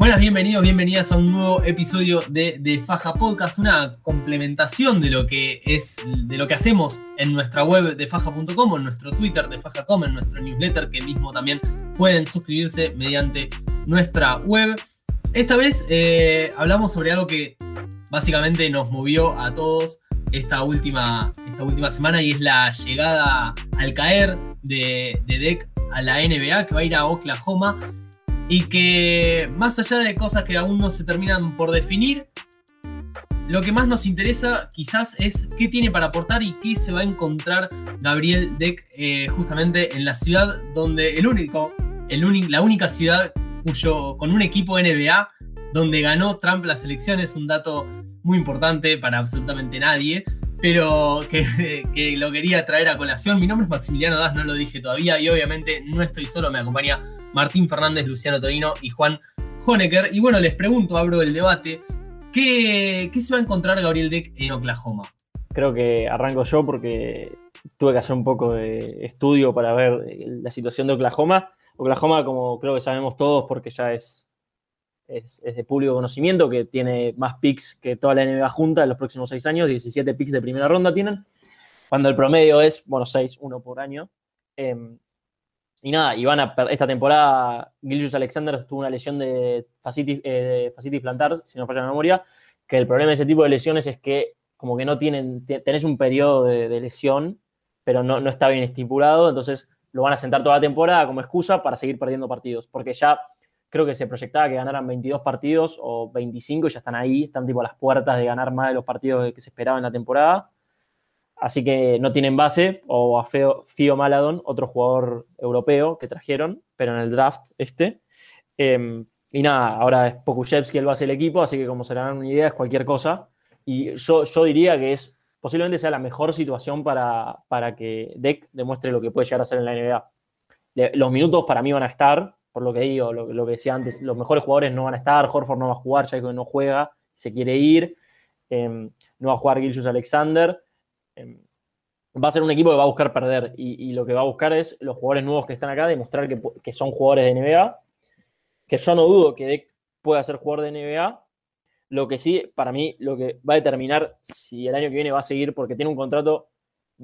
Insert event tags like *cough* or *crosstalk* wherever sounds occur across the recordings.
Buenas, bienvenidos, bienvenidas a un nuevo episodio de, de, Faja Podcast, una complementación de lo que es de lo que hacemos en nuestra web de faja.com, en nuestro Twitter de faja.com, en nuestro newsletter que mismo también pueden suscribirse mediante nuestra web. Esta vez eh, hablamos sobre algo que básicamente nos movió a todos esta última, esta última semana y es la llegada al caer de, de Deck a la NBA que va a ir a Oklahoma y que más allá de cosas que aún no se terminan por definir, lo que más nos interesa quizás es qué tiene para aportar y qué se va a encontrar Gabriel Deck eh, justamente en la ciudad donde el único, el la única ciudad cuyo, con un equipo NBA donde ganó Trump las elecciones, un dato muy importante para absolutamente nadie, pero *laughs* que, lo quería traer a colación. Mi nombre es Maximiliano Das, no lo dije todavía, y obviamente no estoy solo, me acompaña Martín Fernández, Luciano Torino y Juan Honecker. Y bueno, les pregunto, abro el debate, ¿qué, se va a encontrar Gabriel Deck en Oklahoma? Creo que arranco yo porque tuve que hacer un poco de estudio para ver la situación de Oklahoma. Oklahoma, como creo que sabemos todos, porque ya es, es, de público conocimiento, que tiene más picks que toda la NBA junta en los próximos seis años, 17 picks de primera ronda tienen, cuando el promedio es, bueno, 6, uno por año. Em, y nada, y van a esta temporada, Gilgius Alexander tuvo una lesión de fascitis, eh, plantar, si no falla la memoria, que el problema de ese tipo de lesiones es que como que no tienen, tenés un periodo de, lesión, pero no, no, está bien estipulado, entonces lo van a sentar toda la temporada como excusa para seguir perdiendo partidos, porque ya creo que se proyectaba que ganaran 22 partidos o 25 y ya están ahí, están tipo las puertas de ganar más de los partidos que se esperaban en la temporada. Así que no tienen base, o a Fio Maladon, otro jugador europeo que trajeron, pero en el draft este. Em, y nada, ahora es Pokushevsky el base del equipo, así que como se dan una idea, es cualquier cosa. Y yo, yo diría que es posiblemente sea la mejor situación para, para que Deck demuestre lo que puede llegar a ser en la NBA. los minutos para mí van a estar, por lo que digo, lo, que decía antes, los mejores jugadores no van a estar, Horford no va a jugar, ya que no juega, se quiere ir, em, no va a jugar Gilchus Alexander. Em, va a ser un equipo que va a buscar perder y, lo que va a buscar es los jugadores nuevos que están acá, demostrar que, son jugadores de NBA, que yo no dudo que Deck pueda ser jugador de NBA. Lo que sí, para mí, lo que va a determinar si el año que viene va a seguir, porque tiene un contrato,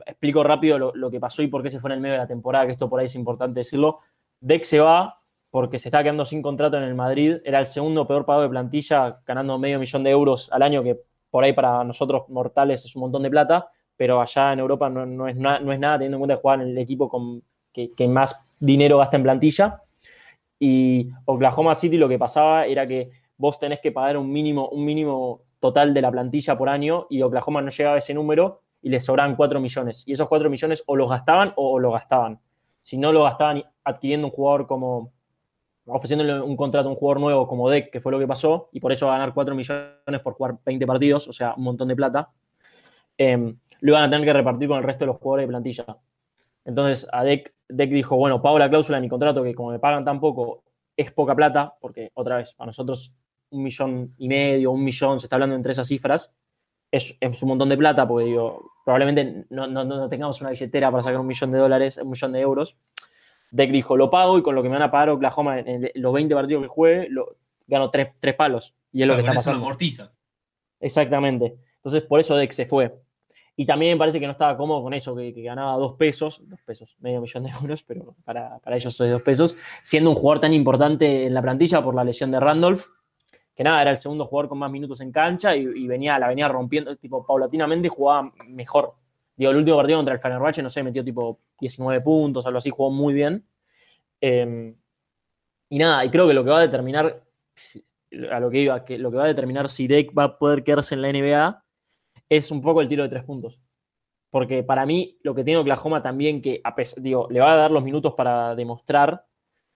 explico rápido lo, que pasó y por qué se fue en el medio de la temporada, que esto por ahí es importante decirlo. Deck se va porque se está quedando sin contrato en el Madrid, era el segundo peor pago de plantilla, ganando medio millón de euros al año, que por ahí para nosotros mortales es un montón de plata pero allá en Europa no, es, no es, nada, teniendo en cuenta que juegan el equipo que, más dinero gasta en plantilla. Y Oklahoma City lo que pasaba era que vos tenés que pagar un mínimo, un mínimo total de la plantilla por año y Oklahoma no llegaba a ese número y les sobraban 4 millones. Y esos 4 millones o los gastaban o, lo gastaban. Si no lo gastaban adquiriendo un jugador como, ofreciéndole un contrato a un jugador nuevo como Deck, que fue lo que pasó, y por eso va a ganar 4 millones por jugar 20 partidos, o sea, un montón de plata. Eh, lo iban a tener que repartir con el resto de los jugadores de plantilla. Entonces, a Deck, dijo, bueno, pago la cláusula de mi contrato, que como me pagan tan poco, es poca plata, porque otra vez, para nosotros un millón y medio, un millón, se está hablando entre esas cifras, es, un montón de plata, porque digo, probablemente no, tengamos una billetera para sacar un millón de dólares, un millón de euros. Deck dijo, lo pago y con lo que me van a pagar Oklahoma en, los 20 partidos que juegue, lo, gano tres, palos. Y es lo que está pasando. amortiza. Exactamente. Entonces, por eso Deck se fue. Y también me parece que no estaba cómodo con eso, que, ganaba dos pesos, dos pesos, medio millón de euros, pero para, ellos soy dos pesos, siendo un jugador tan importante en la plantilla por la lesión de Randolph, que nada, era el segundo jugador con más minutos en cancha y, venía, la venía rompiendo, tipo, paulatinamente jugaba mejor. Digo, el último partido contra el Fenerbahce, no sé, metió tipo 19 puntos, algo así, jugó muy bien. Em, y nada, y creo que lo que va a determinar, a lo que iba, que lo que va a determinar si Deck va a poder quedarse en la NBA es un poco el tiro de tres puntos. Porque para mí, lo que tiene Oklahoma también, que digo, le va a dar los minutos para demostrar,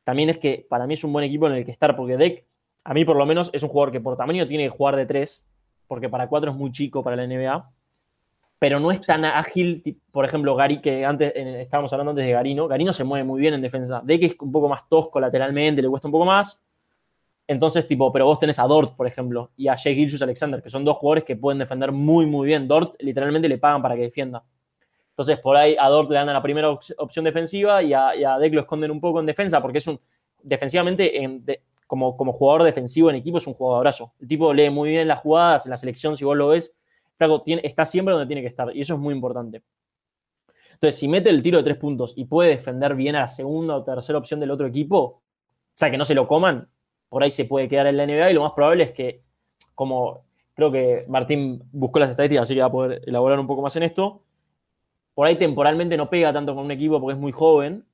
también es que para mí es un buen equipo en el que estar, porque Deck, a mí por lo menos, es un jugador que por tamaño tiene que jugar de tres, porque para cuatro es muy chico para la NBA, pero no es tan ágil, por ejemplo, Gary, que antes estábamos hablando antes de Garino, Garino se mueve muy bien en defensa, Deck es un poco más tosco lateralmente, le cuesta un poco más, entonces, tipo, pero vos tenés a Dort, por ejemplo, y a Jay Gilchus Alexander, que son dos jugadores que pueden defender muy, muy bien. Dort literalmente le pagan para que defienda. Entonces, por ahí a Dort le dan la primera opción defensiva y a, Deck lo esconden un poco en defensa, porque es un. Defensivamente, como, como jugador defensivo en equipo es un jugadorazo. El tipo lee muy bien las jugadas, en la selección, si vos lo ves, está siempre donde tiene que estar, y eso es muy importante. Entonces, si mete el tiro de tres puntos y puede defender bien a la segunda o tercera opción del otro equipo, o sea, que no se lo coman, por ahí se puede quedar en la NBA y lo más probable es que, como creo que Martín buscó las estadísticas, así que va a poder elaborar un poco más en esto, por ahí temporalmente no pega tanto con un equipo porque es muy joven.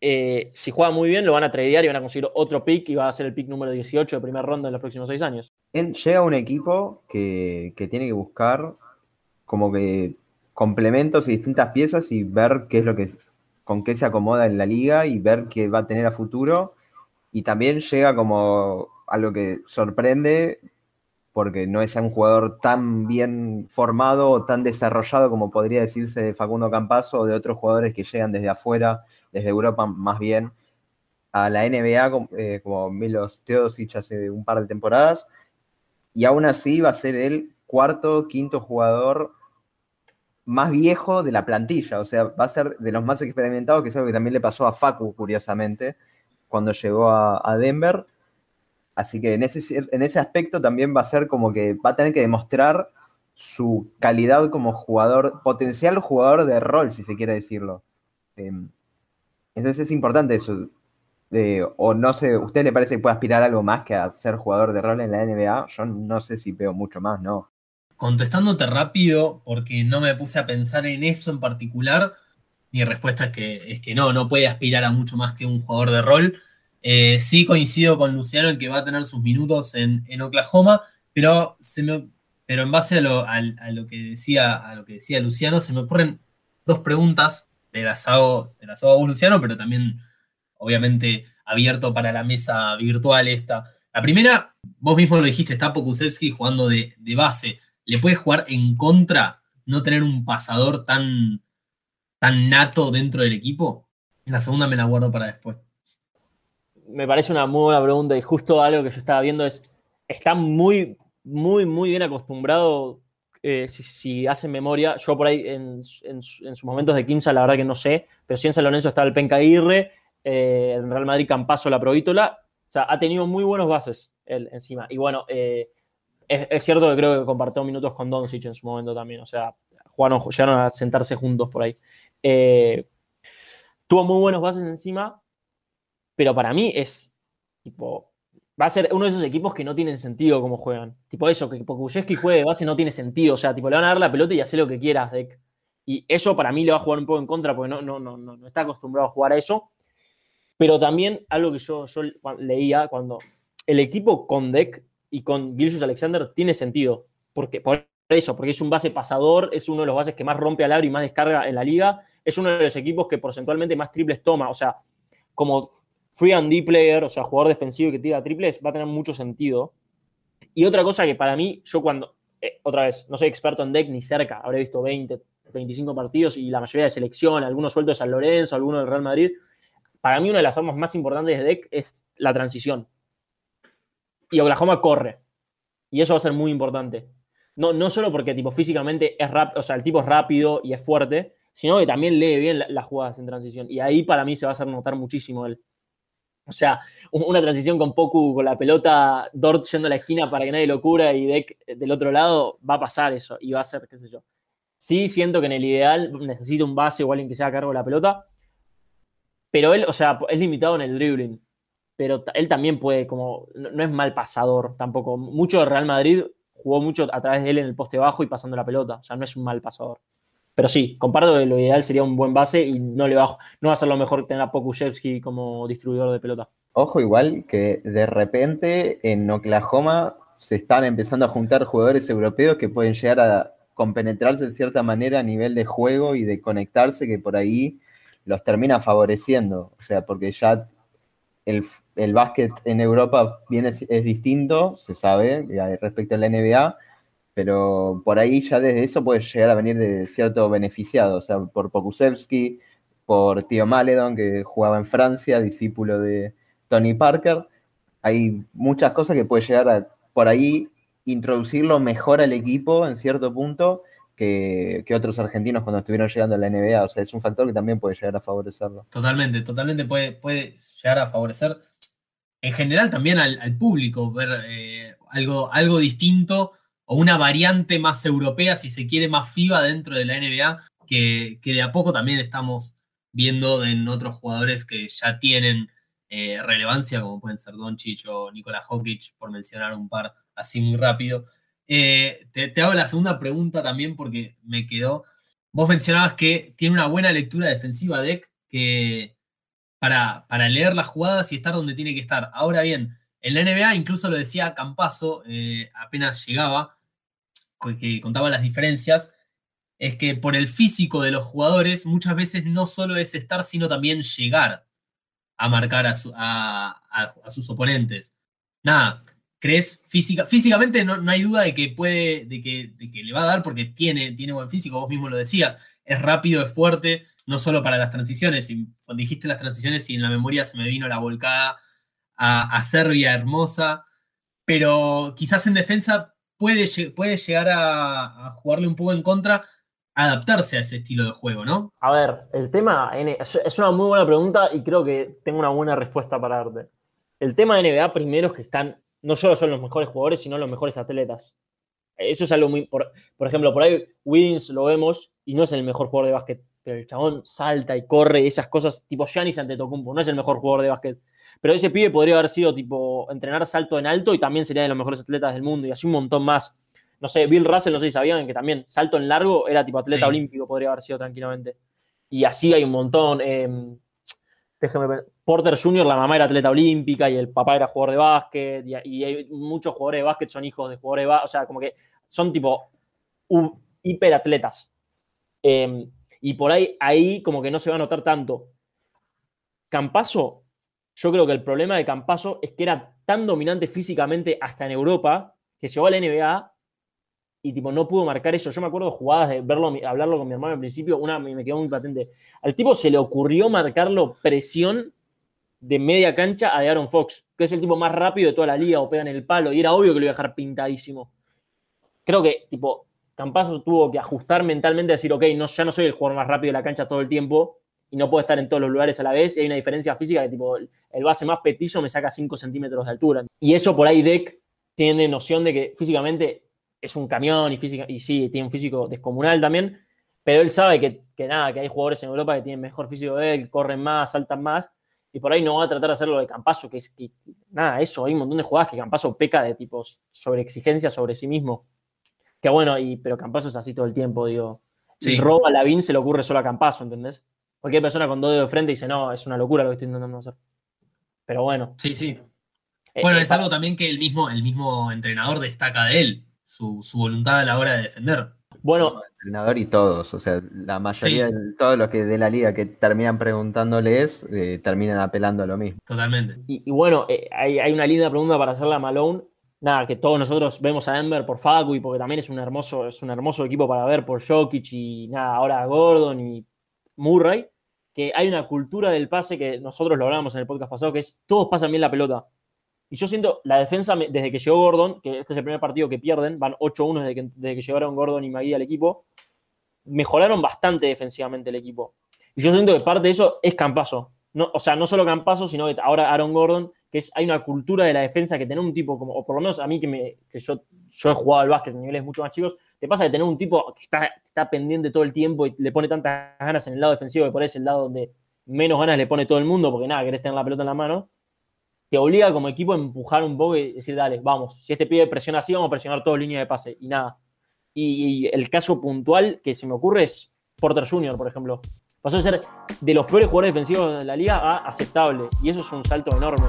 Eh, si juega muy bien, lo van a tradear y van a conseguir otro pick y va a ser el pick número 18 de primera ronda en los próximos seis años. Llega un equipo que, que tiene que buscar como que complementos y distintas piezas y ver qué es lo que con qué se acomoda en la liga y ver qué va a tener a futuro. Y también llega como algo que sorprende porque no es un jugador tan bien formado o tan desarrollado como podría decirse de Facundo Campazo o de otros jugadores que llegan desde afuera, desde Europa más bien, a la NBA eh, como Milos Teodosic hace un par de temporadas. Y aún así va a ser el cuarto, quinto jugador más viejo de la plantilla, o sea, va a ser de los más experimentados, que es algo que también le pasó a Facu, curiosamente, cuando llegó a, Denver. Así que en ese, en ese aspecto también va a ser como que va a tener que demostrar su calidad como jugador, potencial jugador de rol, si se quiere decirlo. Em, entonces es importante eso. O no sé, ¿usted le parece que puede aspirar a algo más que a ser jugador de rol en la NBA? Yo no sé si veo mucho más, ¿no? contestándote rápido, porque no me puse a pensar en eso en particular, mi respuesta es que, es que no, no puede aspirar a mucho más que un jugador de rol. Eh, sí coincido con Luciano en que va a tener sus minutos en, Oklahoma, pero, se me, pero en base a lo, que decía, a lo que decía Luciano, se me ocurren dos preguntas, de las hago, de las hago a Luciano, pero también obviamente abierto para la mesa virtual esta. La primera, vos mismo lo dijiste, está Pokusevski jugando de, de base le puede jugar en contra no tener un pasador tan, tan nato dentro del equipo? En la segunda me la guardo para después. Me parece una muy buena pregunta y justo algo que yo estaba viendo es, está muy, muy, muy bien acostumbrado, eh, si, hacen memoria, yo por ahí en, sus momentos de Quinza la verdad que no sé, pero si en San Lorenzo estaba el Penca eh, en Real Madrid Campaso la Provítola, o sea, ha tenido muy buenos bases él encima. Y bueno, eh, es, cierto que creo que compartió minutos con Doncic en su momento también. O sea, jugaron, llegaron a sentarse juntos por ahí. Eh, tuvo muy buenos bases encima, pero para mí es tipo. Va a ser uno de esos equipos que no tienen sentido como juegan. Tipo eso, que Pokuyeski juegue de base no tiene sentido. O sea, tipo, le van a dar la pelota y hacer lo que quieras, Deck. Y eso para mí le va a jugar un poco en contra porque no, no, no, no, está acostumbrado a jugar a eso. Pero también algo que yo, leía cuando el equipo con Deck y con Gilles Alexander tiene sentido. Porque, por eso, porque es un base pasador, es uno de los bases que más rompe al aro y más descarga en la liga, es uno de los equipos que porcentualmente más triples toma. O sea, como free and D player, o sea, jugador defensivo que tira triples, va a tener mucho sentido. Y otra cosa que para mí, yo cuando, eh, otra vez, no soy experto en deck ni cerca, habré visto 20, 25 partidos y la mayoría de selección, algunos sueltos de San Lorenzo, algunos del Real Madrid. Para mí, una de las armas más importantes de deck es la transición y Oklahoma corre. Y eso va a ser muy importante. No, no solo porque tipo, físicamente es rápido, o sea, el tipo es rápido y es fuerte, sino que también lee bien las jugadas en transición. Y ahí para mí se va a hacer notar muchísimo él. O sea, una transición con Poku, con la pelota, Dort yendo a la esquina para que nadie lo cura y Deck del otro lado, va a pasar eso y va a ser, qué sé yo. Sí, siento que en el ideal necesita un base o alguien que sea a cargo de la pelota, pero él, o sea, es limitado en el dribbling pero él también puede, como, no, es mal pasador tampoco. Mucho de Real Madrid jugó mucho a través de él en el poste bajo y pasando la pelota, o sea, no es un mal pasador. Pero sí, comparto que lo ideal sería un buen base y no le va, no va a ser lo mejor tener a Pokushevsky como distribuidor de pelota. Ojo, igual que de repente en Oklahoma se están empezando a juntar jugadores europeos que pueden llegar a compenetrarse de cierta manera a nivel de juego y de conectarse, que por ahí los termina favoreciendo. O sea, porque ya el, el básquet en Europa viene, es distinto, se sabe, respecto a la NBA, pero por ahí ya desde eso puede llegar a venir de cierto beneficiado, o sea, por Pokusevski, por Tío Maledon, que jugaba en Francia, discípulo de Tony Parker. Hay muchas cosas que puede llegar a por ahí introducirlo mejor al equipo en cierto punto que, otros argentinos cuando estuvieron llegando a la NBA. O sea, es un factor que también puede llegar a favorecerlo. Totalmente, totalmente puede, puede llegar a favorecer. en general también al, público, ver eh, algo, algo distinto o una variante más europea, si se quiere, más FIBA dentro de la NBA, que, de a poco también estamos viendo en otros jugadores que ya tienen eh, relevancia, como pueden ser Doncic o Nikola Jokic, por mencionar un par así muy rápido. Eh, te, hago la segunda pregunta también porque me quedó. Vos mencionabas que tiene una buena lectura defensiva Deck que para, para leer las jugadas y estar donde tiene que estar. Ahora bien, en la NBA, incluso lo decía Campaso, eh, apenas llegaba, que contaba las diferencias, es que por el físico de los jugadores muchas veces no solo es estar, sino también llegar a marcar a, sus oponentes. Nada, ¿crees física, físicamente no, hay duda de que puede, de que, le va a dar porque tiene, tiene buen físico, vos mismo lo decías, es rápido, es fuerte, no solo para las transiciones, cuando dijiste las transiciones y en la memoria se me vino la volcada a, Serbia hermosa, pero quizás en defensa puede, puede llegar a, jugarle un poco en contra, adaptarse a ese estilo de juego, ¿no? A ver, el tema es una muy buena pregunta y creo que tengo una buena respuesta para darte. El tema de NBA primero es que están, no solo son los mejores jugadores, sino los mejores atletas. Eso es algo muy. Por, por ejemplo, por ahí Wiggins lo vemos y no es el mejor jugador de básquet, pero el chabón salta y corre esas cosas, tipo Giannis Antetokounmpo, no es el mejor jugador de básquet, pero ese pibe podría haber sido tipo entrenar salto en alto y también sería de los mejores atletas del mundo y así un montón más. No sé, Bill Russell, no sé si sabían que también salto en largo era tipo atleta olímpico, podría haber sido tranquilamente. Y así hay un montón. Em, déjeme Porter Jr., la mamá era atleta olímpica y el papá era jugador de básquet. Y, hay muchos jugadores de básquet son hijos de jugadores de básquet. O sea, como que son tipo hiperatletas. Eh, y por ahí, ahí como que no se va a notar tanto. Campaso yo creo que el problema de Campaso es que era tan dominante físicamente hasta en Europa que llegó a la NBA y tipo no pudo marcar eso. Yo me acuerdo jugadas de verlo, hablarlo con mi hermano al principio, una me quedó muy patente. Al tipo se le ocurrió marcarlo presión de media cancha a de Aaron Fox, que es el tipo más rápido de toda la liga o pega en el palo y era obvio que lo iba a dejar pintadísimo. Creo que tipo Campaso tuvo que ajustar mentalmente decir, ok, no, ya no soy el jugador más rápido de la cancha todo el tiempo, y no puedo estar en todos los lugares a la vez. Y hay una diferencia física que tipo el base más petizo me saca 5 centímetros de altura. Y eso por ahí Deck tiene noción de que físicamente es un camión y, física, y sí, tiene un físico descomunal también, pero él sabe que, nada, que hay jugadores en Europa que tienen mejor físico de él, corren más, saltan más, y por ahí no va a tratar de hacerlo de Campaso, que es que, nada, eso, hay un montón de jugadas que Campaso peca de tipos sobre exigencia sobre sí mismo. Que bueno, y, pero Campaso es así todo el tiempo, digo. Si roba a Lavín se le ocurre solo a Campaso, ¿entendés? Cualquier persona con dos dedos de frente dice, no, es una locura lo que estoy intentando hacer. Pero bueno. Sí, sí. Eh, bueno, eh, es algo también que el mismo, el mismo entrenador destaca de él, su, voluntad a la hora de defender. Bueno. Entrenador y todos, o sea, la mayoría de todos los que de la liga que terminan preguntándoles eh, terminan apelando a lo mismo. Totalmente. Y, bueno, hay, hay, una linda pregunta para hacerle a Malone. Nada, que todos nosotros vemos a Denver por Facu y porque también es un hermoso, es un hermoso equipo para ver por Jokic y nada, ahora Gordon y Murray que hay una cultura del pase que nosotros lo hablábamos en el podcast pasado, que es todos pasan bien la pelota. Y yo siento la defensa, desde que llegó Gordon, que este es el primer partido que pierden, van 8-1 desde que, desde que llegaron Gordon y Magui al equipo, mejoraron bastante defensivamente el equipo. Y yo siento que parte de eso es Campaso. No, o sea, no solo Campaso, sino que ahora Aaron Gordon, que es, hay una cultura de la defensa que tener un tipo como, o por lo menos a mí que, me, que yo, yo he jugado al básquet en niveles mucho más chicos, te pasa de tener un tipo que está, está pendiente todo el tiempo y le pone tantas ganas en el lado defensivo que por ahí es el lado donde menos ganas le pone todo el mundo porque nada, querés tener la pelota en la mano, te obliga como equipo a empujar un poco y decir, dale, vamos, si este pide presiona así, vamos a presionar todo línea de pase y nada. Y, el caso puntual que se me ocurre es Porter Jr., por ejemplo. Pasó de ser de los peores jugadores defensivos de la liga a aceptable. Y eso es un salto enorme.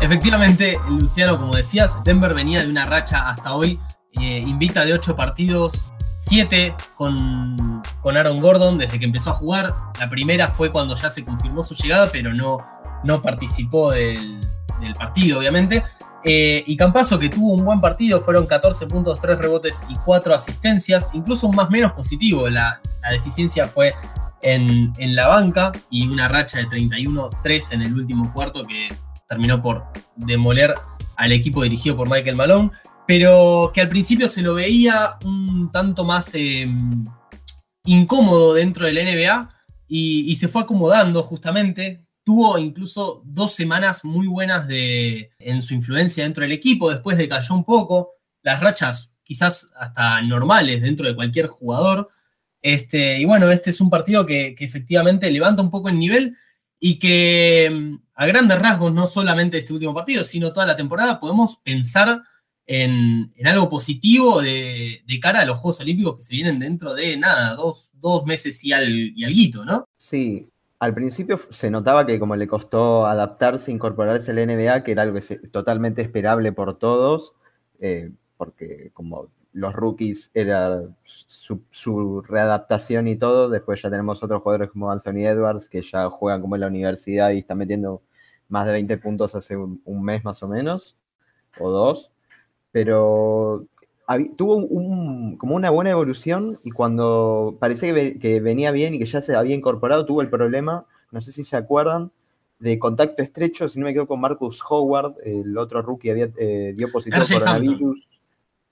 Efectivamente, Luciano, como decías, Denver venía de una racha hasta hoy, eh, invicta de ocho partidos, siete con, Aaron Gordon desde que empezó a jugar. La primera fue cuando ya se confirmó su llegada, pero no, no participó del, partido, obviamente. Eh, y Campaso, que tuvo un buen partido, fueron 14 puntos, 3 rebotes y 4 asistencias, incluso un más menos positivo. La, deficiencia fue en, en, la banca y una racha de 31-3 en el último cuarto que terminó por demoler al equipo dirigido por Michael Malone, pero que al principio se lo veía un tanto más em, incómodo dentro de la NBA, y, se fue acomodando justamente. Tuvo incluso dos semanas muy buenas de, en su influencia dentro del equipo, después decayó un poco. Las rachas quizás hasta normales dentro de cualquier jugador. Este, y bueno, este es un partido que, efectivamente levanta un poco el nivel y que mm, a grandes rasgos, no solamente este último partido, sino toda la temporada, podemos pensar en, algo positivo de, cara a los Juegos Olímpicos que se vienen dentro de nada, dos, meses y, al, y ¿no? Sí, al principio se notaba que como le costó adaptarse, incorporarse al NBA, que era algo totalmente esperable por todos, eh, porque como los rookies era su, readaptación y todo. Después ya tenemos otros jugadores como Anthony Edwards, que ya juegan como en la universidad y están metiendo más de 20 puntos hace un, mes más o menos, o dos. Pero tuvo como una buena evolución y cuando parecía que, venía bien y que ya se había incorporado, tuvo el problema, no sé si se acuerdan, de contacto estrecho, si no me equivoco, con Marcus Howard, el otro rookie había, eh, dio positivo coronavirus.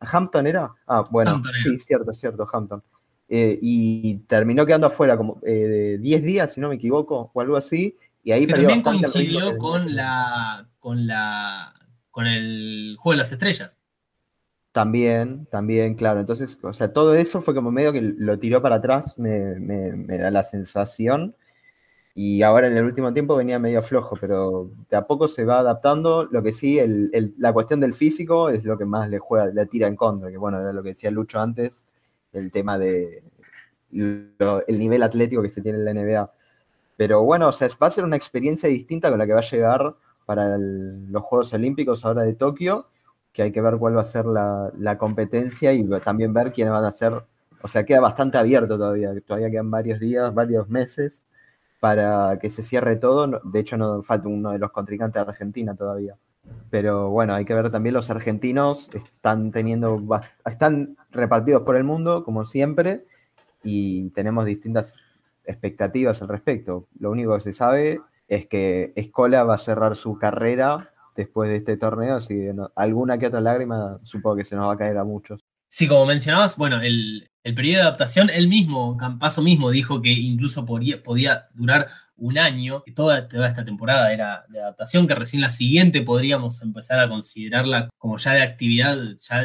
¿Hampton era? Ah, bueno, sí, cierto, cierto, Hampton. Eh, y terminó quedando afuera como eh, 10 días, si no me equivoco, o algo así. Y ahí también coincidió con la, con la con el juego de las estrellas. También, también, claro. Entonces, o sea, todo eso fue como medio que lo tiró para atrás, me, me da la sensación y ahora en el último tiempo venía medio flojo, pero de a poco se va adaptando. Lo que sí, la cuestión del físico es lo que más le juega, le tira en contra, que bueno, era lo que decía Lucho antes, el tema de el nivel atlético que se tiene en la NBA. Pero bueno, o sea, va a ser una experiencia distinta con la que va a llegar para los Juegos Olímpicos ahora de Tokio, que hay que ver cuál va a ser la, la competencia y también ver quiénes van a ser. O sea, queda bastante abierto todavía, todavía quedan varios días, varios meses para que se cierre todo. De hecho, no falta uno de los contrincantes de Argentina todavía. Pero bueno, hay que ver también los argentinos están teniendo están repartidos por el mundo como siempre y tenemos distintas expectativas al respecto. Lo único que se sabe es que Escola va a cerrar su carrera después de este torneo, así alguna que otra lágrima supongo que se nos va a caer a muchos. Sí, como mencionabas, bueno, el, periodo de adaptación, él mismo, Campaso mismo, dijo que incluso podía, durar un año, que toda, esta temporada era de adaptación, que recién la siguiente podríamos empezar a considerarla como ya de actividad,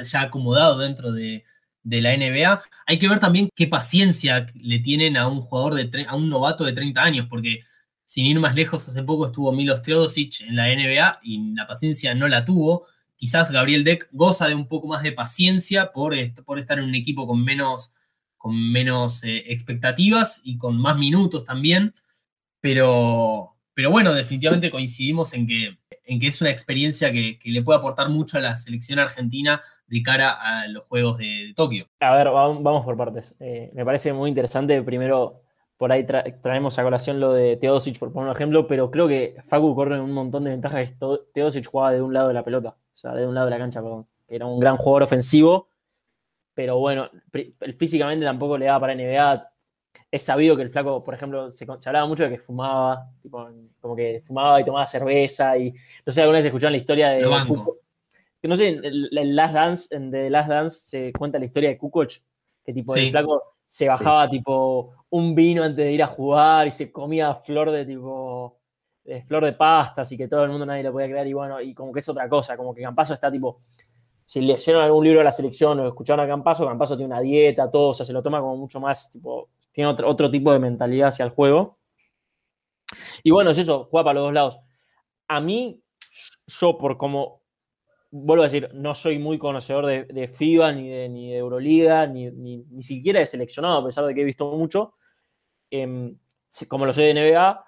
ya, acomodado dentro de, la NBA. Hay que ver también qué paciencia le tienen a un jugador de a un novato de 30 años, porque sin ir más lejos, hace poco estuvo Milos Teodosic en la NBA y la paciencia no la tuvo quizás Gabriel Deck goza de un poco más de paciencia por, estar en un equipo con menos, eh, expectativas y con más minutos también, pero, bueno, definitivamente coincidimos en que, en que es una experiencia que, le puede aportar mucho a la selección argentina de cara a los Juegos de, Tokio. A ver, vamos por partes. Eh, me parece muy interesante, primero por ahí traemos a colación lo de Teodosic, por poner un ejemplo, pero creo que Facu corre un montón de ventajas. Teodosic jugaba de un lado de la pelota sea, de un lado de la cancha, perdón, que era un gran jugador ofensivo, pero bueno, físicamente tampoco le daba para NBA. Es sabido que el flaco, por ejemplo, se, hablaba mucho de que fumaba, tipo, como que fumaba y tomaba cerveza, y no sé, alguna vez escucharon la historia de... que no sé, en Last Dance, en The Last Dance se cuenta la historia de Kukoc, que tipo el flaco se bajaba tipo un vino antes de ir a jugar y se comía flor de tipo flor de pastas y que todo el mundo nadie lo podía creer y bueno, y como que es otra cosa, como que Campaso está tipo, si leyeron algún libro de la selección o escucharon a Campaso, Campaso tiene una dieta, todo, o sea, se lo toma como mucho más, tipo, tiene otro, otro tipo de mentalidad hacia el juego. Y bueno, es eso, juega para los dos lados. A mí, yo por como, vuelvo a decir, no soy muy conocedor de, FIBA, ni de, ni de Euroliga, ni, ni, siquiera de seleccionado, a pesar de que he visto mucho. Em, como lo soy de NBA,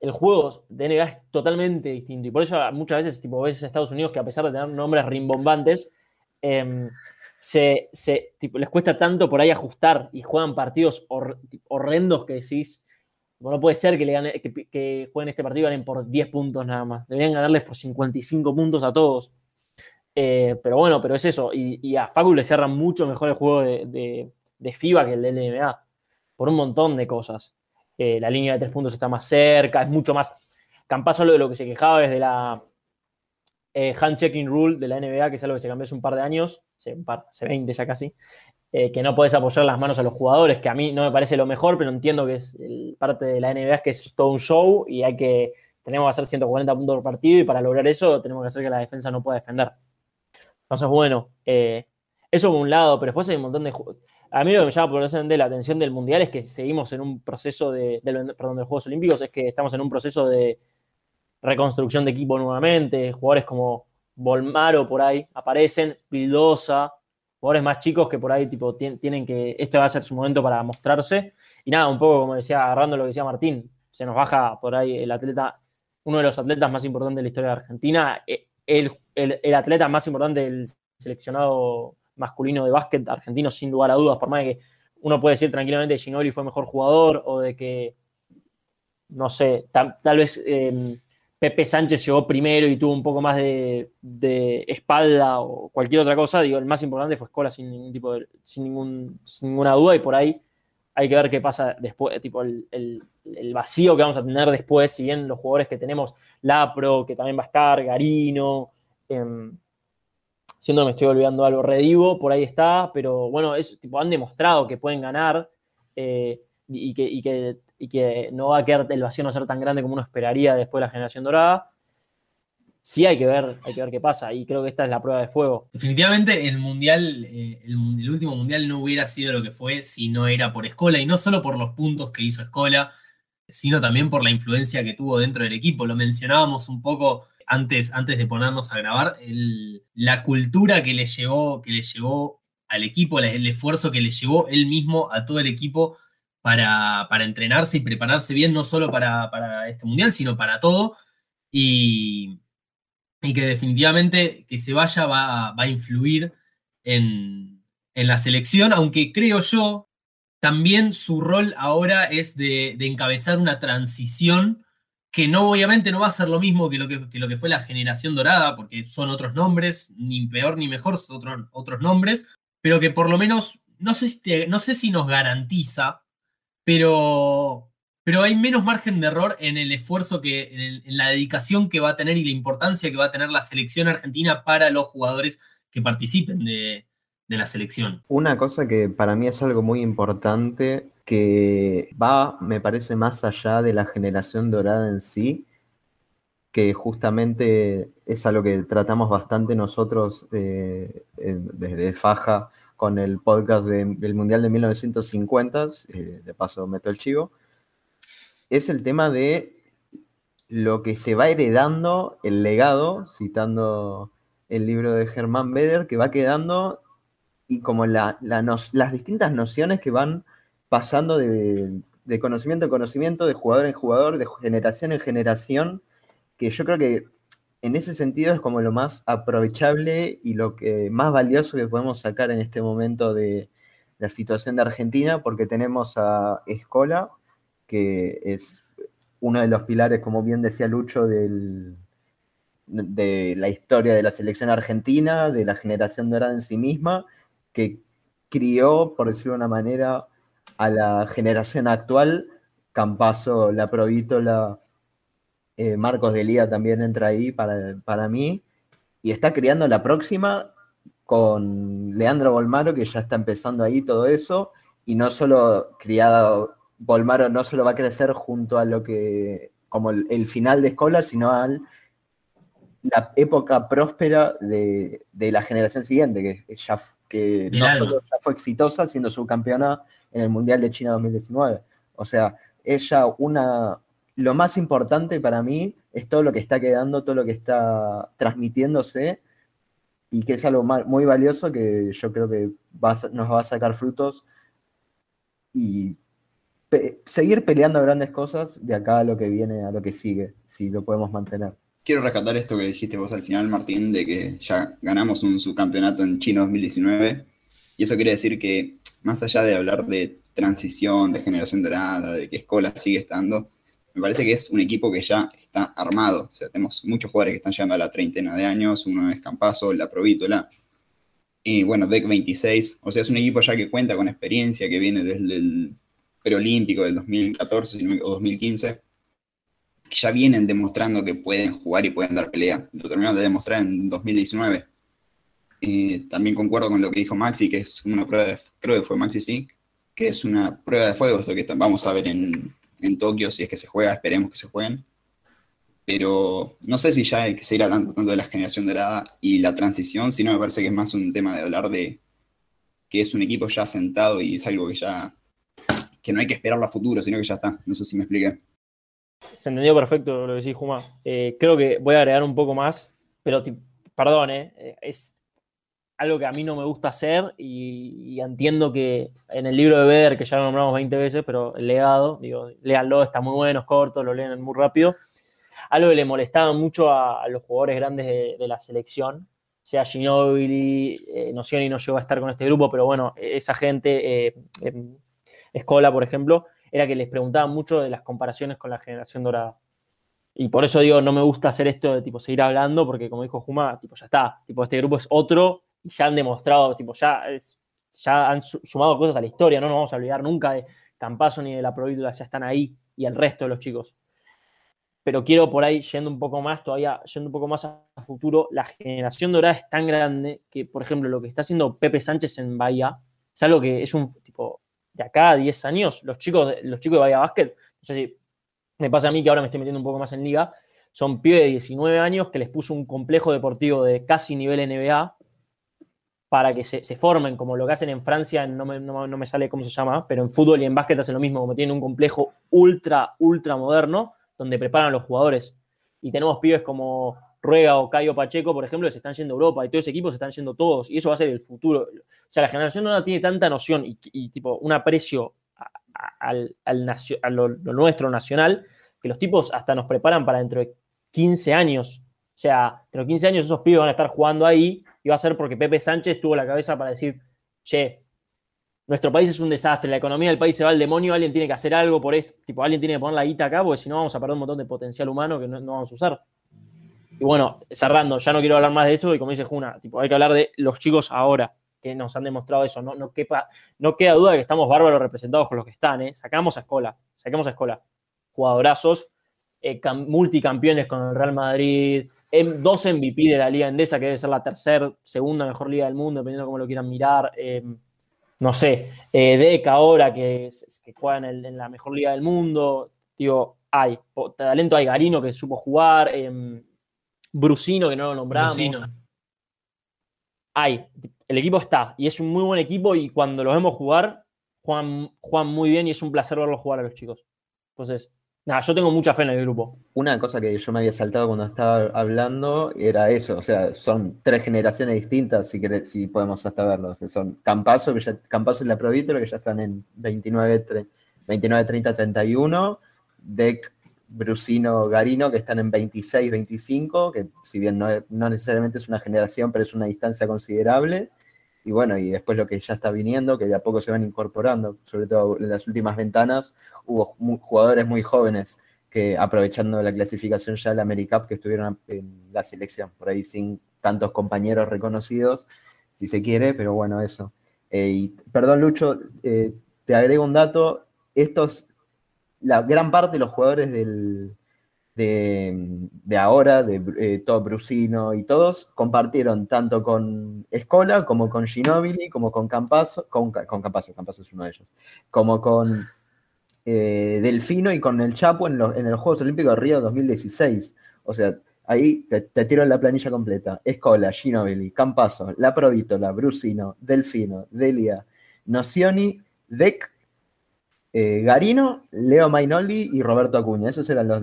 el juego de NBA es totalmente distinto. Y por eso muchas veces, tipo, ves a Estados Unidos que a pesar de tener nombres rimbombantes, em, se, les cuesta tanto por ahí ajustar y juegan partidos horrendos que decís, no puede ser que, jueguen este partido y ganen por 10 puntos nada más. Deberían ganarles por 55 puntos a todos. Eh, pero bueno, pero es eso. Y, a Facu le cierran mucho mejor el juego de, de FIBA que el de NBA. Por un montón de cosas. Eh, la línea de tres puntos está más cerca, es mucho más. Campazo lo de lo que se quejaba desde la eh, hand checking rule de la NBA, que es algo que se cambió hace un par de años, hace, un par, hace 20 ya casi. eh, que no puedes apoyar las manos a los jugadores, que a mí no me parece lo mejor, pero entiendo que es parte de la NBA es que es todo un show y hay que, tenemos que hacer 140 puntos por partido y para lograr eso tenemos que hacer que la defensa no pueda defender. Entonces, bueno, eso por un lado, pero después hay un montón de... A mí lo que me llama por la atención del Mundial es que seguimos en un proceso de, perdón, de los Juegos Olímpicos, es que estamos en un proceso de reconstrucción de equipo nuevamente, jugadores como Volmaro por ahí aparecen, Pildosa, jugadores más chicos que por ahí tipo, tienen que, este va a ser su momento para mostrarse. Y nada, un poco como decía, agarrando lo que decía Martín, se nos baja por ahí el atleta, uno de los atletas más importantes de la historia de Argentina, eh, el, atleta más importante del seleccionado masculino de básquet argentino, sin lugar a dudas, por más que uno puede decir tranquilamente que Ginoli fue mejor jugador o de que, no sé, tal, vez em, Pepe Sánchez llegó primero y tuvo un poco más de, espalda o cualquier otra cosa, digo, el más importante fue Escola sin ningún tipo de, sin, ningún, ninguna duda y por ahí hay que ver qué pasa después, tipo el, vacío que vamos a tener después, si bien los jugadores que tenemos, Lapro, que también va a estar, Garino, eh, siendo que me estoy olvidando algo, Redivo, por ahí está, pero bueno, es, tipo, han demostrado que pueden ganar eh, y, que, y que y que no va a quedar el vacío no ser tan grande como uno esperaría después de la generación dorada. Sí hay que ver, hay que ver qué pasa, y creo que esta es la prueba de fuego. Definitivamente el mundial, eh, el, último mundial no hubiera sido lo que fue si no era por Escola, y no solo por los puntos que hizo Escola, sino también por la influencia que tuvo dentro del equipo. Lo mencionábamos un poco antes, antes de ponernos a grabar, la cultura que le llevó, que le llevó al equipo, el esfuerzo que le llevó él mismo a todo el equipo para, entrenarse y prepararse bien, no solo para, este mundial, sino para todo. Y, que definitivamente que se vaya va, a influir en, la selección, aunque creo yo, también su rol ahora es de, encabezar una transición que no obviamente no va a ser lo mismo que lo que, lo que fue la generación dorada, porque son otros nombres, ni peor ni mejor, son otros, nombres, pero que por lo menos, no sé, no sé si nos garantiza pero, pero hay menos margen de error en el esfuerzo que, en, la dedicación que va a tener y la importancia que va a tener la selección argentina para los jugadores que participen de, la selección. Una cosa que para mí es algo muy importante, que va, me parece, más allá de la generación dorada en sí, que justamente es algo que tratamos bastante nosotros eh, desde Faja con el podcast del Mundial de 1950, eh, de paso meto el chivo, es el tema de lo que se va heredando, el legado, citando el libro de Germán Beder, que va quedando y como las distintas nociones que van pasando de, conocimiento en conocimiento, de jugador en jugador, de generación en generación, que yo creo que en ese sentido es como lo más aprovechable y lo que más valioso que podemos sacar en este momento de la situación de Argentina, porque tenemos a Escola, que es uno de los pilares, como bien decía Lucho, de la historia de la selección argentina, de la generación dorada en sí misma, que crió, por decirlo de una manera, a la generación actual, Campazo, La Provítola, eh, Marcos de Lía también entra ahí para, mí. Y está creando la próxima con Leandro Bolmaro, que ya está empezando ahí todo eso. Y no solo criado, Bolmaro no solo va a crecer junto a lo que, como el, final de escuela, sino a la época próspera de, la generación siguiente, que ya, que no solo ya fue exitosa siendo subcampeona en el Mundial de China 2019. O sea, ella una, lo más importante para mí es todo lo que está quedando, todo lo que está transmitiéndose y que es algo muy valioso que yo creo que nos va a sacar frutos y seguir peleando grandes cosas de acá a lo que viene, a lo que sigue, si lo podemos mantener. Quiero rescatar esto que dijiste vos al final, Martín, de que ya ganamos un subcampeonato en China 2019 y eso quiere decir que más allá de hablar de transición, de generación dorada, de que Escola sigue estando, me parece que es un equipo que ya está armado. O sea, tenemos muchos jugadores que están llegando a la treintena de años, uno es Campazo, la Provítola, y bueno, DEC 26. O sea, es un equipo ya que cuenta con experiencia, que viene desde el preolímpico del 2014 o 2015, que ya vienen demostrando que pueden jugar y pueden dar pelea. Lo terminaron de demostrar en 2019. Eh, también concuerdo con lo que dijo Maxi, que es una prueba de, creo que fue Maxi, sí, que es una prueba de fuego, esto que vamos a ver en, en Tokio, si es que se juega, esperemos que se jueguen. Pero no sé si ya hay que seguir hablando tanto de la generación dorada y la transición, sino me parece que es más un tema de hablar de que es un equipo ya sentado y es algo que ya que no hay que esperarlo a futuro, sino que ya está. No sé si me expliqué. Se entendió perfecto lo que decís, Juma. Eh, creo que voy a agregar un poco más, pero perdón, eh, es algo que a mí no me gusta hacer y, entiendo que en el libro de Beder, que ya lo nombramos 20 veces, pero el legado, digo, léanlo, está muy bueno, es corto, lo leen muy rápido. Algo que le molestaba mucho a, los jugadores grandes de, la selección, sea Ginobili, eh, Nocioni no llegó a estar con este grupo, pero bueno, esa gente, eh, Escola, por ejemplo, era que les preguntaban mucho de las comparaciones con la generación dorada. Y por eso digo, no me gusta hacer esto de tipo seguir hablando, porque como dijo Juma, tipo, ya está, tipo, este grupo es otro y ya han demostrado, tipo, ya, ya han sumado cosas a la historia, no nos vamos a olvidar nunca de Campazo ni de la Provítola, ya están ahí y el resto de los chicos. Pero quiero por ahí, yendo un poco más, todavía yendo un poco más a, futuro, la generación dorada es tan grande que, por ejemplo, lo que está haciendo Pepe Sánchez en Bahía es algo que es un tipo de acá a 10 años, los chicos, los chicos de Bahía Basket, no sé si me pasa a mí que ahora me estoy metiendo un poco más en liga, son pibes de 19 años que les puso un complejo deportivo de casi nivel NBA para que se, formen, como lo que hacen en Francia, no me, no, me, sale cómo se llama, pero en fútbol y en básquet hacen lo mismo, como tienen un complejo ultra, ultra moderno, donde preparan a los jugadores. Y tenemos pibes como Ruega o Cayo Pacheco, por ejemplo, que se están yendo a Europa, y todos esos equipos se están yendo todos, y eso va a ser el futuro. O sea, la generación no tiene tanta noción y, tipo un aprecio al, a lo, nuestro nacional, que los tipos hasta nos preparan para dentro de 15 años. O sea, de 15 años esos pibes van a estar jugando ahí y va a ser porque Pepe Sánchez tuvo la cabeza para decir, che, nuestro país es un desastre, la economía del país se va al demonio, alguien tiene que hacer algo por esto, tipo, alguien tiene que poner la guita acá, porque si no vamos a perder un montón de potencial humano que no, vamos a usar. Y bueno, cerrando, ya no quiero hablar más de esto, y como dice Juna, tipo, hay que hablar de los chicos ahora, que nos han demostrado eso. No, no, quepa, no queda duda de que estamos bárbaros representados con los que están, ¿eh? Sacamos a Escola, saquemos a Escola. Jugadorazos, eh, multicampeones con el Real Madrid, dos MVP de la Liga Endesa, que debe ser la tercera, segunda mejor liga del mundo, dependiendo de cómo lo quieran mirar. Em, no sé, eh, Deca ahora, que, que juega en, la mejor liga del mundo. Digo, hay talento, hay Garino que supo jugar, eh, Brusino que no lo nombramos. Hay, el equipo está y es un muy buen equipo y cuando los vemos jugar, juegan, juegan muy bien y es un placer verlos jugar a los chicos. Entonces, Nada, yo tengo mucha fe en el grupo. Una cosa que yo me había saltado cuando estaba hablando era eso, o sea, son tres generaciones distintas, si, si podemos hasta verlo. son Campazo, que ya, y la Provítola, que ya están en 29, 29 30, 31, Deck, Brusino, Garino, que están en 26, 25, que si bien no, no necesariamente es una generación, pero es una distancia considerable. Y bueno, y después lo que ya está viniendo, que de a poco se van incorporando, sobre todo en las últimas ventanas, hubo jugadores muy jóvenes que aprovechando la clasificación ya del AmeriCup que estuvieron en la selección, por ahí sin tantos compañeros reconocidos, si se quiere, pero bueno, eso. Eh, y, perdón, Lucho, eh, te agrego un dato. Estos, la gran parte de los jugadores del, de, ahora, de eh, todo Brusino y todos, compartieron tanto con Escola como con Ginobili, como con Campazo, con, con Campazo, Campazo es uno de ellos, como con eh, Delfino y con el Chapo en, los, en los Juegos Olímpicos de Río 2016. O sea, ahí te, tiro la planilla completa. Escola, Ginobili, Campazo, La Provítola, Brusino, Delfino, Delia, Nocioni, Deck, eh, Garino, Leo Mainoldi y Roberto Acuña. Esos eran los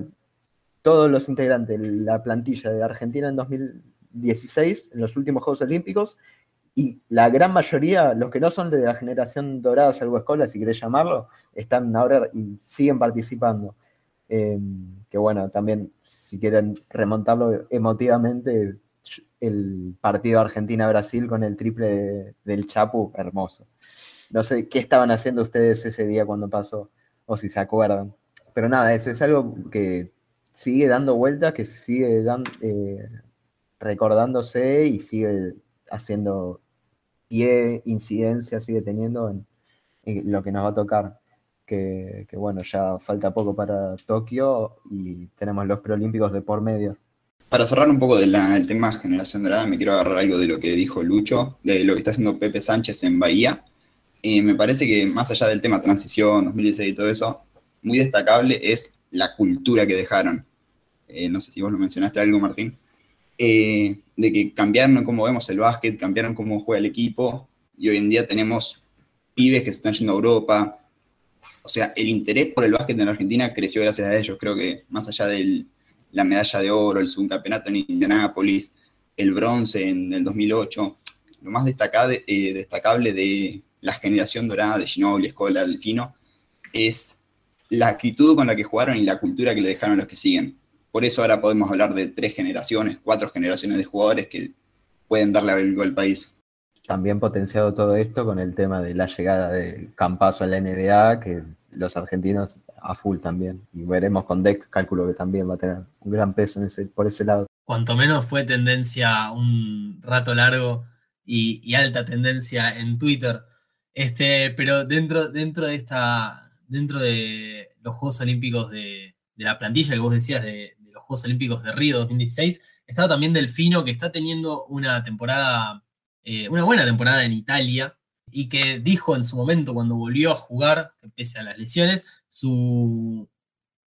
todos los integrantes de la plantilla de Argentina en 2016, en los últimos Juegos Olímpicos, y la gran mayoría, los que no son de la generación dorada, salvo escuela, si querés llamarlo, están ahora y siguen participando. Em, que bueno, también si quieren remontarlo emotivamente, el partido Argentina-Brasil con el triple del Chapu, hermoso. No sé qué estaban haciendo ustedes ese día cuando pasó, o si se acuerdan. Pero nada, eso es algo que sigue dando vueltas, que sigue eh, recordándose y sigue haciendo pie, incidencia, sigue teniendo en, lo que nos va a tocar. Que, bueno, ya falta poco para Tokio y tenemos los preolímpicos de por medio. Para cerrar un poco del tema generación dorada, me quiero agarrar algo de lo que dijo Lucho, de lo que está haciendo Pepe Sánchez en Bahía. Eh, me parece que más allá del tema transición, 2016 y todo eso, muy destacable es la cultura que dejaron. Eh, no sé si vos lo mencionaste algo, Martín, eh, de que cambiaron cómo vemos el básquet, cambiaron cómo juega el equipo, y hoy en día tenemos pibes que se están yendo a Europa. O sea, el interés por el básquet en Argentina creció gracias a ellos. Creo que más allá del la medalla de oro, el subcampeonato en Indianápolis, el bronce en el 2008. Lo más destacable, eh, destacable de la generación dorada de Ginobili, Escola, Delfino, es la actitud con la que jugaron y la cultura que le dejaron los que siguen. Por eso ahora podemos hablar de tres generaciones, cuatro generaciones de jugadores que pueden darle algo al país. También potenciado todo esto con el tema de la llegada de Campazo a la NBA, que los argentinos a full también. Y veremos con Deck, cálculo que también va a tener un gran peso en ese, por ese lado. Cuanto menos fue tendencia un rato largo y, alta tendencia en Twitter. Este, pero dentro, dentro de esta, dentro de los Juegos Olímpicos de, la plantilla que vos decías de, los Juegos Olímpicos de Río 2016, estaba también Delfino, que está teniendo una temporada, eh, una buena temporada en Italia, y que dijo en su momento cuando volvió a jugar, pese a las lesiones, su,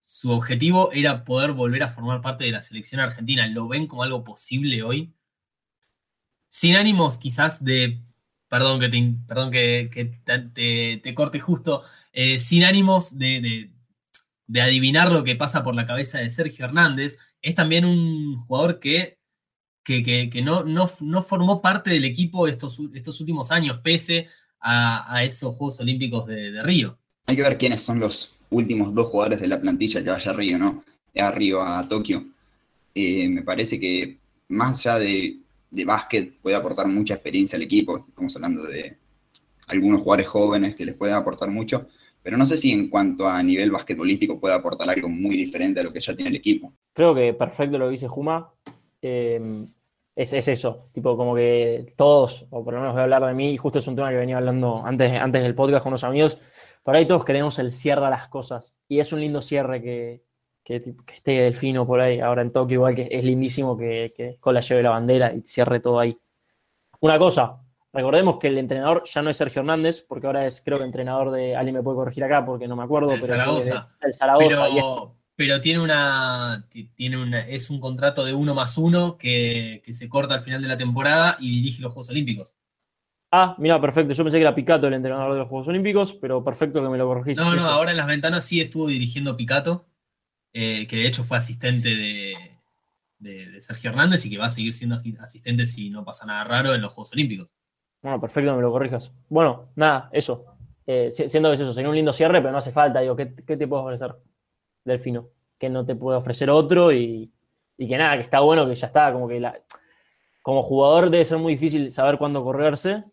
su objetivo era poder volver a formar parte de la selección argentina. ¿Lo ven como algo posible hoy? Sin ánimos quizás de, perdón que te, perdón que, te, corte justo, eh, sin ánimos de, adivinar lo que pasa por la cabeza de Sergio Hernández, es también un jugador que, que, no, no, formó parte del equipo estos, estos últimos años, pese a, esos Juegos Olímpicos de Río. Hay que ver quiénes son los últimos dos jugadores de la plantilla que vaya a Río, ¿no? A Río, a Tokio. Eh, me parece que más allá de, básquet puede aportar mucha experiencia al equipo. Estamos hablando de algunos jugadores jóvenes que les pueden aportar mucho, pero no sé si en cuanto a nivel basquetbolístico puede aportar algo muy diferente a lo que ya tiene el equipo. Creo que perfecto lo que dice Juma. Eh, es, eso, tipo como que todos, o por lo menos voy a hablar de mí, y justo es un tema que venía hablando antes, antes del podcast con unos amigos, por ahí todos queremos el cierre a las cosas. Y es un lindo cierre que, que, esté Delfino por ahí, ahora en Tokio, igual que es lindísimo que, que Escola lleve la bandera y cierre todo ahí. Una cosa, recordemos que el entrenador ya no es Sergio Hernández, porque ahora es, creo que entrenador de. Alguien me puede corregir acá porque no me acuerdo, el pero. Zaragoza. el Zaragoza. Pero, pero, tiene una. Tiene una, es un contrato de uno más uno que, que se corta al final de la temporada y dirige los Juegos Olímpicos. Ah, mira, perfecto. Yo pensé que era Picato el entrenador de los Juegos Olímpicos, pero perfecto que me lo corregís. No, no, ahora en las ventanas sí estuvo dirigiendo Picato, eh, que de hecho fue asistente de, Sergio Hernández y que va a seguir siendo asistente si no pasa nada raro en los Juegos Olímpicos. Bueno, perfecto me lo corrijas. Bueno, nada, eso. Eh, siendo que es eso, sería un lindo cierre, pero no hace falta. Digo, ¿qué, te puedo ofrecer, Delfino? Que no te puede ofrecer otro y, y que nada, que está bueno, que ya está, como que la, como jugador debe ser muy difícil saber cuándo correrse,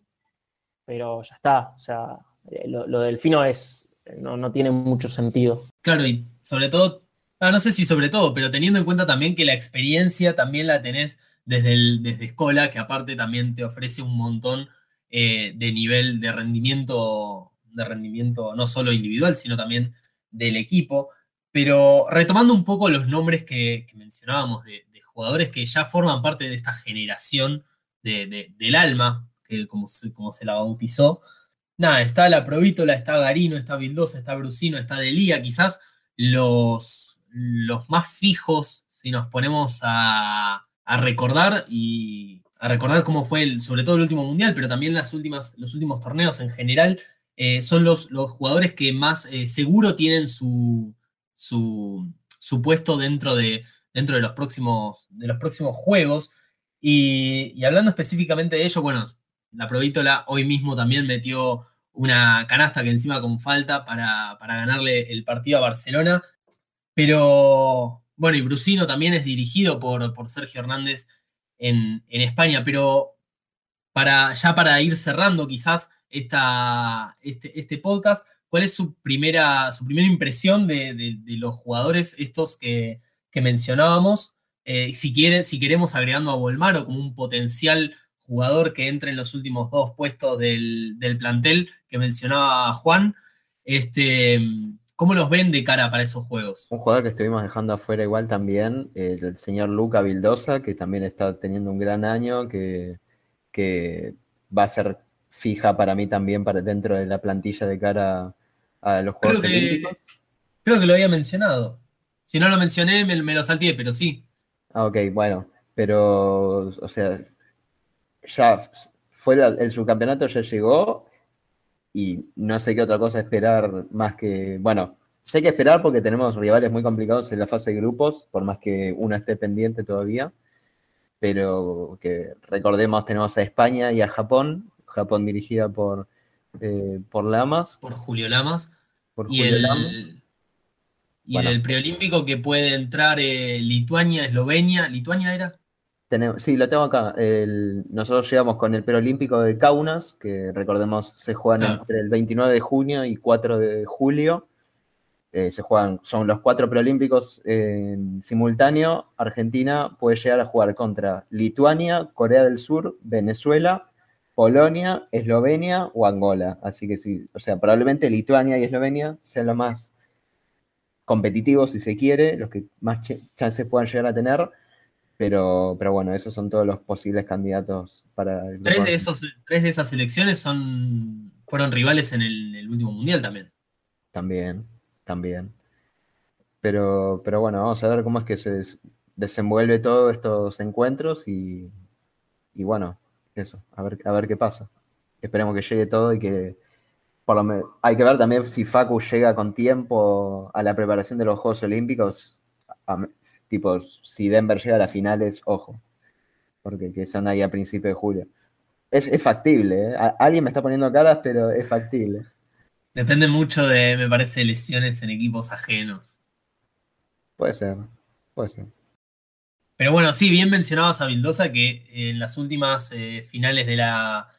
pero ya está. O sea, eh, lo, del fino es, no, tiene mucho sentido. Claro, y sobre todo, ah, no sé si sobre todo, pero teniendo en cuenta también que la experiencia también la tenés desde, desde escuela, que aparte también te ofrece un montón eh, de nivel de rendimiento, de rendimiento no solo individual, sino también del equipo. Pero retomando un poco los nombres que, mencionábamos de, jugadores que ya forman parte de esta generación del alma como se, como se la bautizó. Nada, está la Provítola, está Garino, está Vildosa, está Brusino, está Delía, quizás los, los más fijos, si nos ponemos a, recordar y a recordar cómo fue el, sobre todo el último mundial, pero también las últimas, los últimos torneos en general, eh, son los, los, jugadores que más eh, seguro tienen su, su, puesto dentro de, dentro de los próximos, de los próximos juegos. Y, hablando específicamente de ello, bueno, la Provítola hoy mismo también metió una canasta que encima con falta para, ganarle el partido a Barcelona. Pero bueno, y Brusino también es dirigido por, por Sergio Hernández en, España. Pero para, ya para ir cerrando quizás esta, este, este podcast, ¿cuál es su primera, su primera impresión de, los jugadores estos que, mencionábamos? Eh, si, quiere, si queremos agregando a Volmaro como un potencial jugador que entre en los últimos dos puestos del, plantel que mencionaba Juan. Este, cómo los ven de cara para esos juegos? Un jugador que estuvimos dejando afuera igual también, el señor Luca Vildosa, que también está teniendo un gran año, que, que va a ser fija para mí también para dentro de la plantilla de cara a los Juegos creo que. Creo que lo había mencionado. Si no lo mencioné, me, me lo salté, pero sí. Ah, ok, bueno, pero, o sea, ya fue la- el subcampeonato ya llegó y no sé qué otra cosa esperar más que, bueno, sé que esperar porque tenemos rivales muy complicados en la fase de grupos, por más que uno esté pendiente todavía, pero que recordemos tenemos a España y a Japón, Japón dirigida por, eh, por Lamas, Por Julio Lamas. por Y Julio el, Lamas. y Bueno. el preolímpico que puede entrar eh, Lituania, Eslovenia. ¿Lituania era? Tenemos- sí, lo tengo acá. El- nosotros llegamos con el preolímpico de Kaunas, que recordemos se juegan entre el 29 de junio y 4 de julio. Eh, se juegan, son los cuatro preolímpicos en simultáneo. Argentina puede llegar a jugar contra Lituania, Corea del Sur, Venezuela, Polonia, Eslovenia o Angola. Así que sí, o sea, probablemente Lituania y Eslovenia sean los más competitivos, si se quiere, los que más ch- chances puedan llegar a tener. Pero, pero bueno, esos son todos los posibles candidatos para el Tres de, esos, tres de esas selecciones son, fueron rivales en el, el último mundial también. También, también. Pero, pero bueno, vamos a ver cómo es que se des- desenvuelve todos estos encuentros y, y bueno, eso, a ver, a ver qué pasa. Esperemos que llegue todo y que por lo menos hay que ver también si Facu llega con tiempo a la preparación de los Juegos Olímpicos. Tipo, si Denver llega a las finales, ojo, porque que son ahí a principios de julio. Es, es factible, ¿eh? A- Alguien me está poniendo caras, pero es factible. Depende mucho de, me parece, lesiones en equipos ajenos. Puede ser, puede ser. Pero bueno, sí, bien mencionabas a Vildosa que en las últimas eh, finales de la,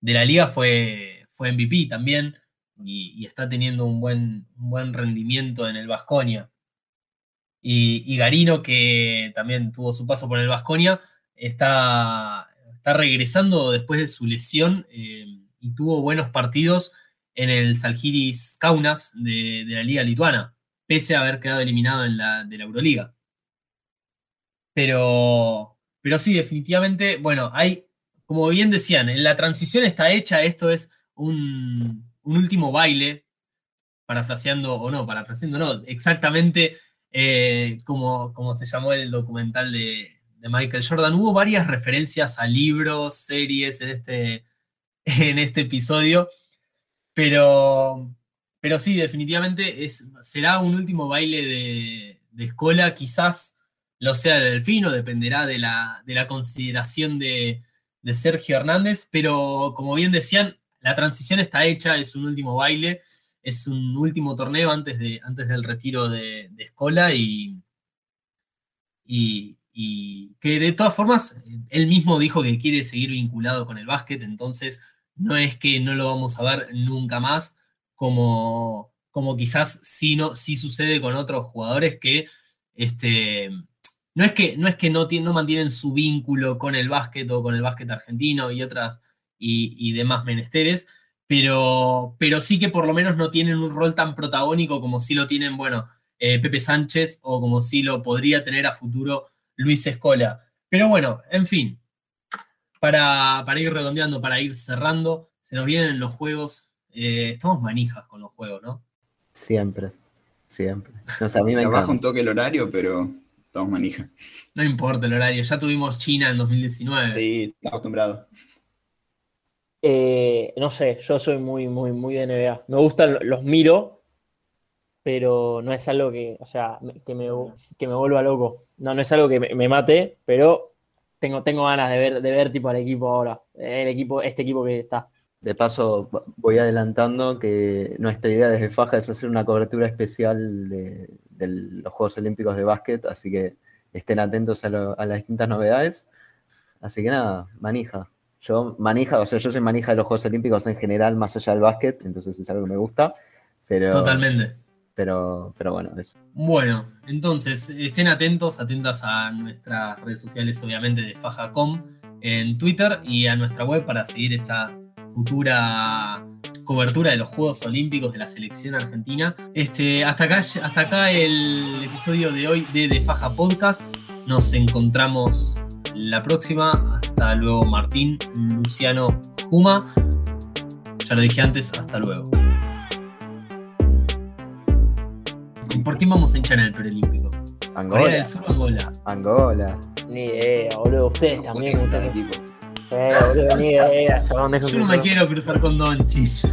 de la liga fue, fue MVP también y, y está teniendo un buen, un buen rendimiento en el Vasconia. Y, Garino, que también tuvo su paso por el Vasconia, está, está regresando después de su lesión eh, y tuvo buenos partidos en el Salgiris Kaunas de, la liga lituana, pese a haber quedado eliminado en la, de la Euroliga. Pero, pero sí, definitivamente, bueno, hay, como bien decían, la transición está hecha, esto es un, un último baile, parafraseando o no, parafraseando no, exactamente eh, como, se llamó el documental de, de Michael Jordan. Hubo varias referencias a libros, series en este, *laughs* en este episodio, pero, pero sí, definitivamente es, será un último baile de, de escola, quizás lo sea de Delfino, dependerá de la, de la consideración de, de Sergio Hernández, pero como bien decían, la transición está hecha, es un último baile, es un último torneo antes, de, antes del retiro de, de Escola y, y, y que de todas formas él mismo dijo que quiere seguir vinculado con el básquet, entonces no es que no lo vamos a ver nunca más, como, como quizás sí, no, sucede con otros jugadores que este, no es que no, es que no mantienen su vínculo con el básquet o con el básquet argentino y otras y, y demás menesteres, pero, pero sí que por lo menos no tienen un rol tan protagónico como sí lo tienen, bueno, eh, Pepe Sánchez o como sí lo podría tener a futuro Luis Escola. Pero bueno, en fin, para, para ir redondeando, para ir cerrando, se nos vienen los juegos. eh, estamos manijas con los juegos, ¿no? Siempre, siempre. No a mí me Abajo un toque el horario, pero estamos manija. No importa el horario, ya tuvimos China en 2019. Sí, está acostumbrado. Eh, no sé, yo soy muy, muy, muy de NBA. Me gustan, los miro, pero no es algo que, o sea, que me, que me vuelva loco. No, no es algo que me, mate, pero tengo, tengo ganas de ver, de ver tipo al equipo ahora. El equipo, este equipo que está. De paso, voy adelantando que nuestra idea desde Faja es hacer una cobertura especial de, los Juegos Olímpicos de básquet, así que estén atentos a, a las distintas novedades. Así que nada, manija. Yo manija, o sea, yo soy manija de los Juegos Olímpicos en general, más allá del básquet, entonces es algo que me gusta. Pero, Totalmente. Pero, pero bueno, es, Bueno, entonces estén atentos, atentas a nuestras redes sociales, obviamente, de Fajacom en Twitter y a nuestra web para seguir esta futura cobertura de los Juegos Olímpicos de la selección argentina. Este, hasta, acá, hasta acá el episodio de hoy de De Faja Podcast. Nos encontramos la próxima. Hasta luego, Martín, Luciano, Juma. Ya lo dije antes, hasta luego. ¿Por qué vamos a hinchar en el preolímpico? Corea del Angola. Sur o Angola. Angola. Ni idea, boludo. Ustedes también. Cada ustedes- equipo. Eh, boludo, ni idea, Yo no me quiero cruzar con Doncic.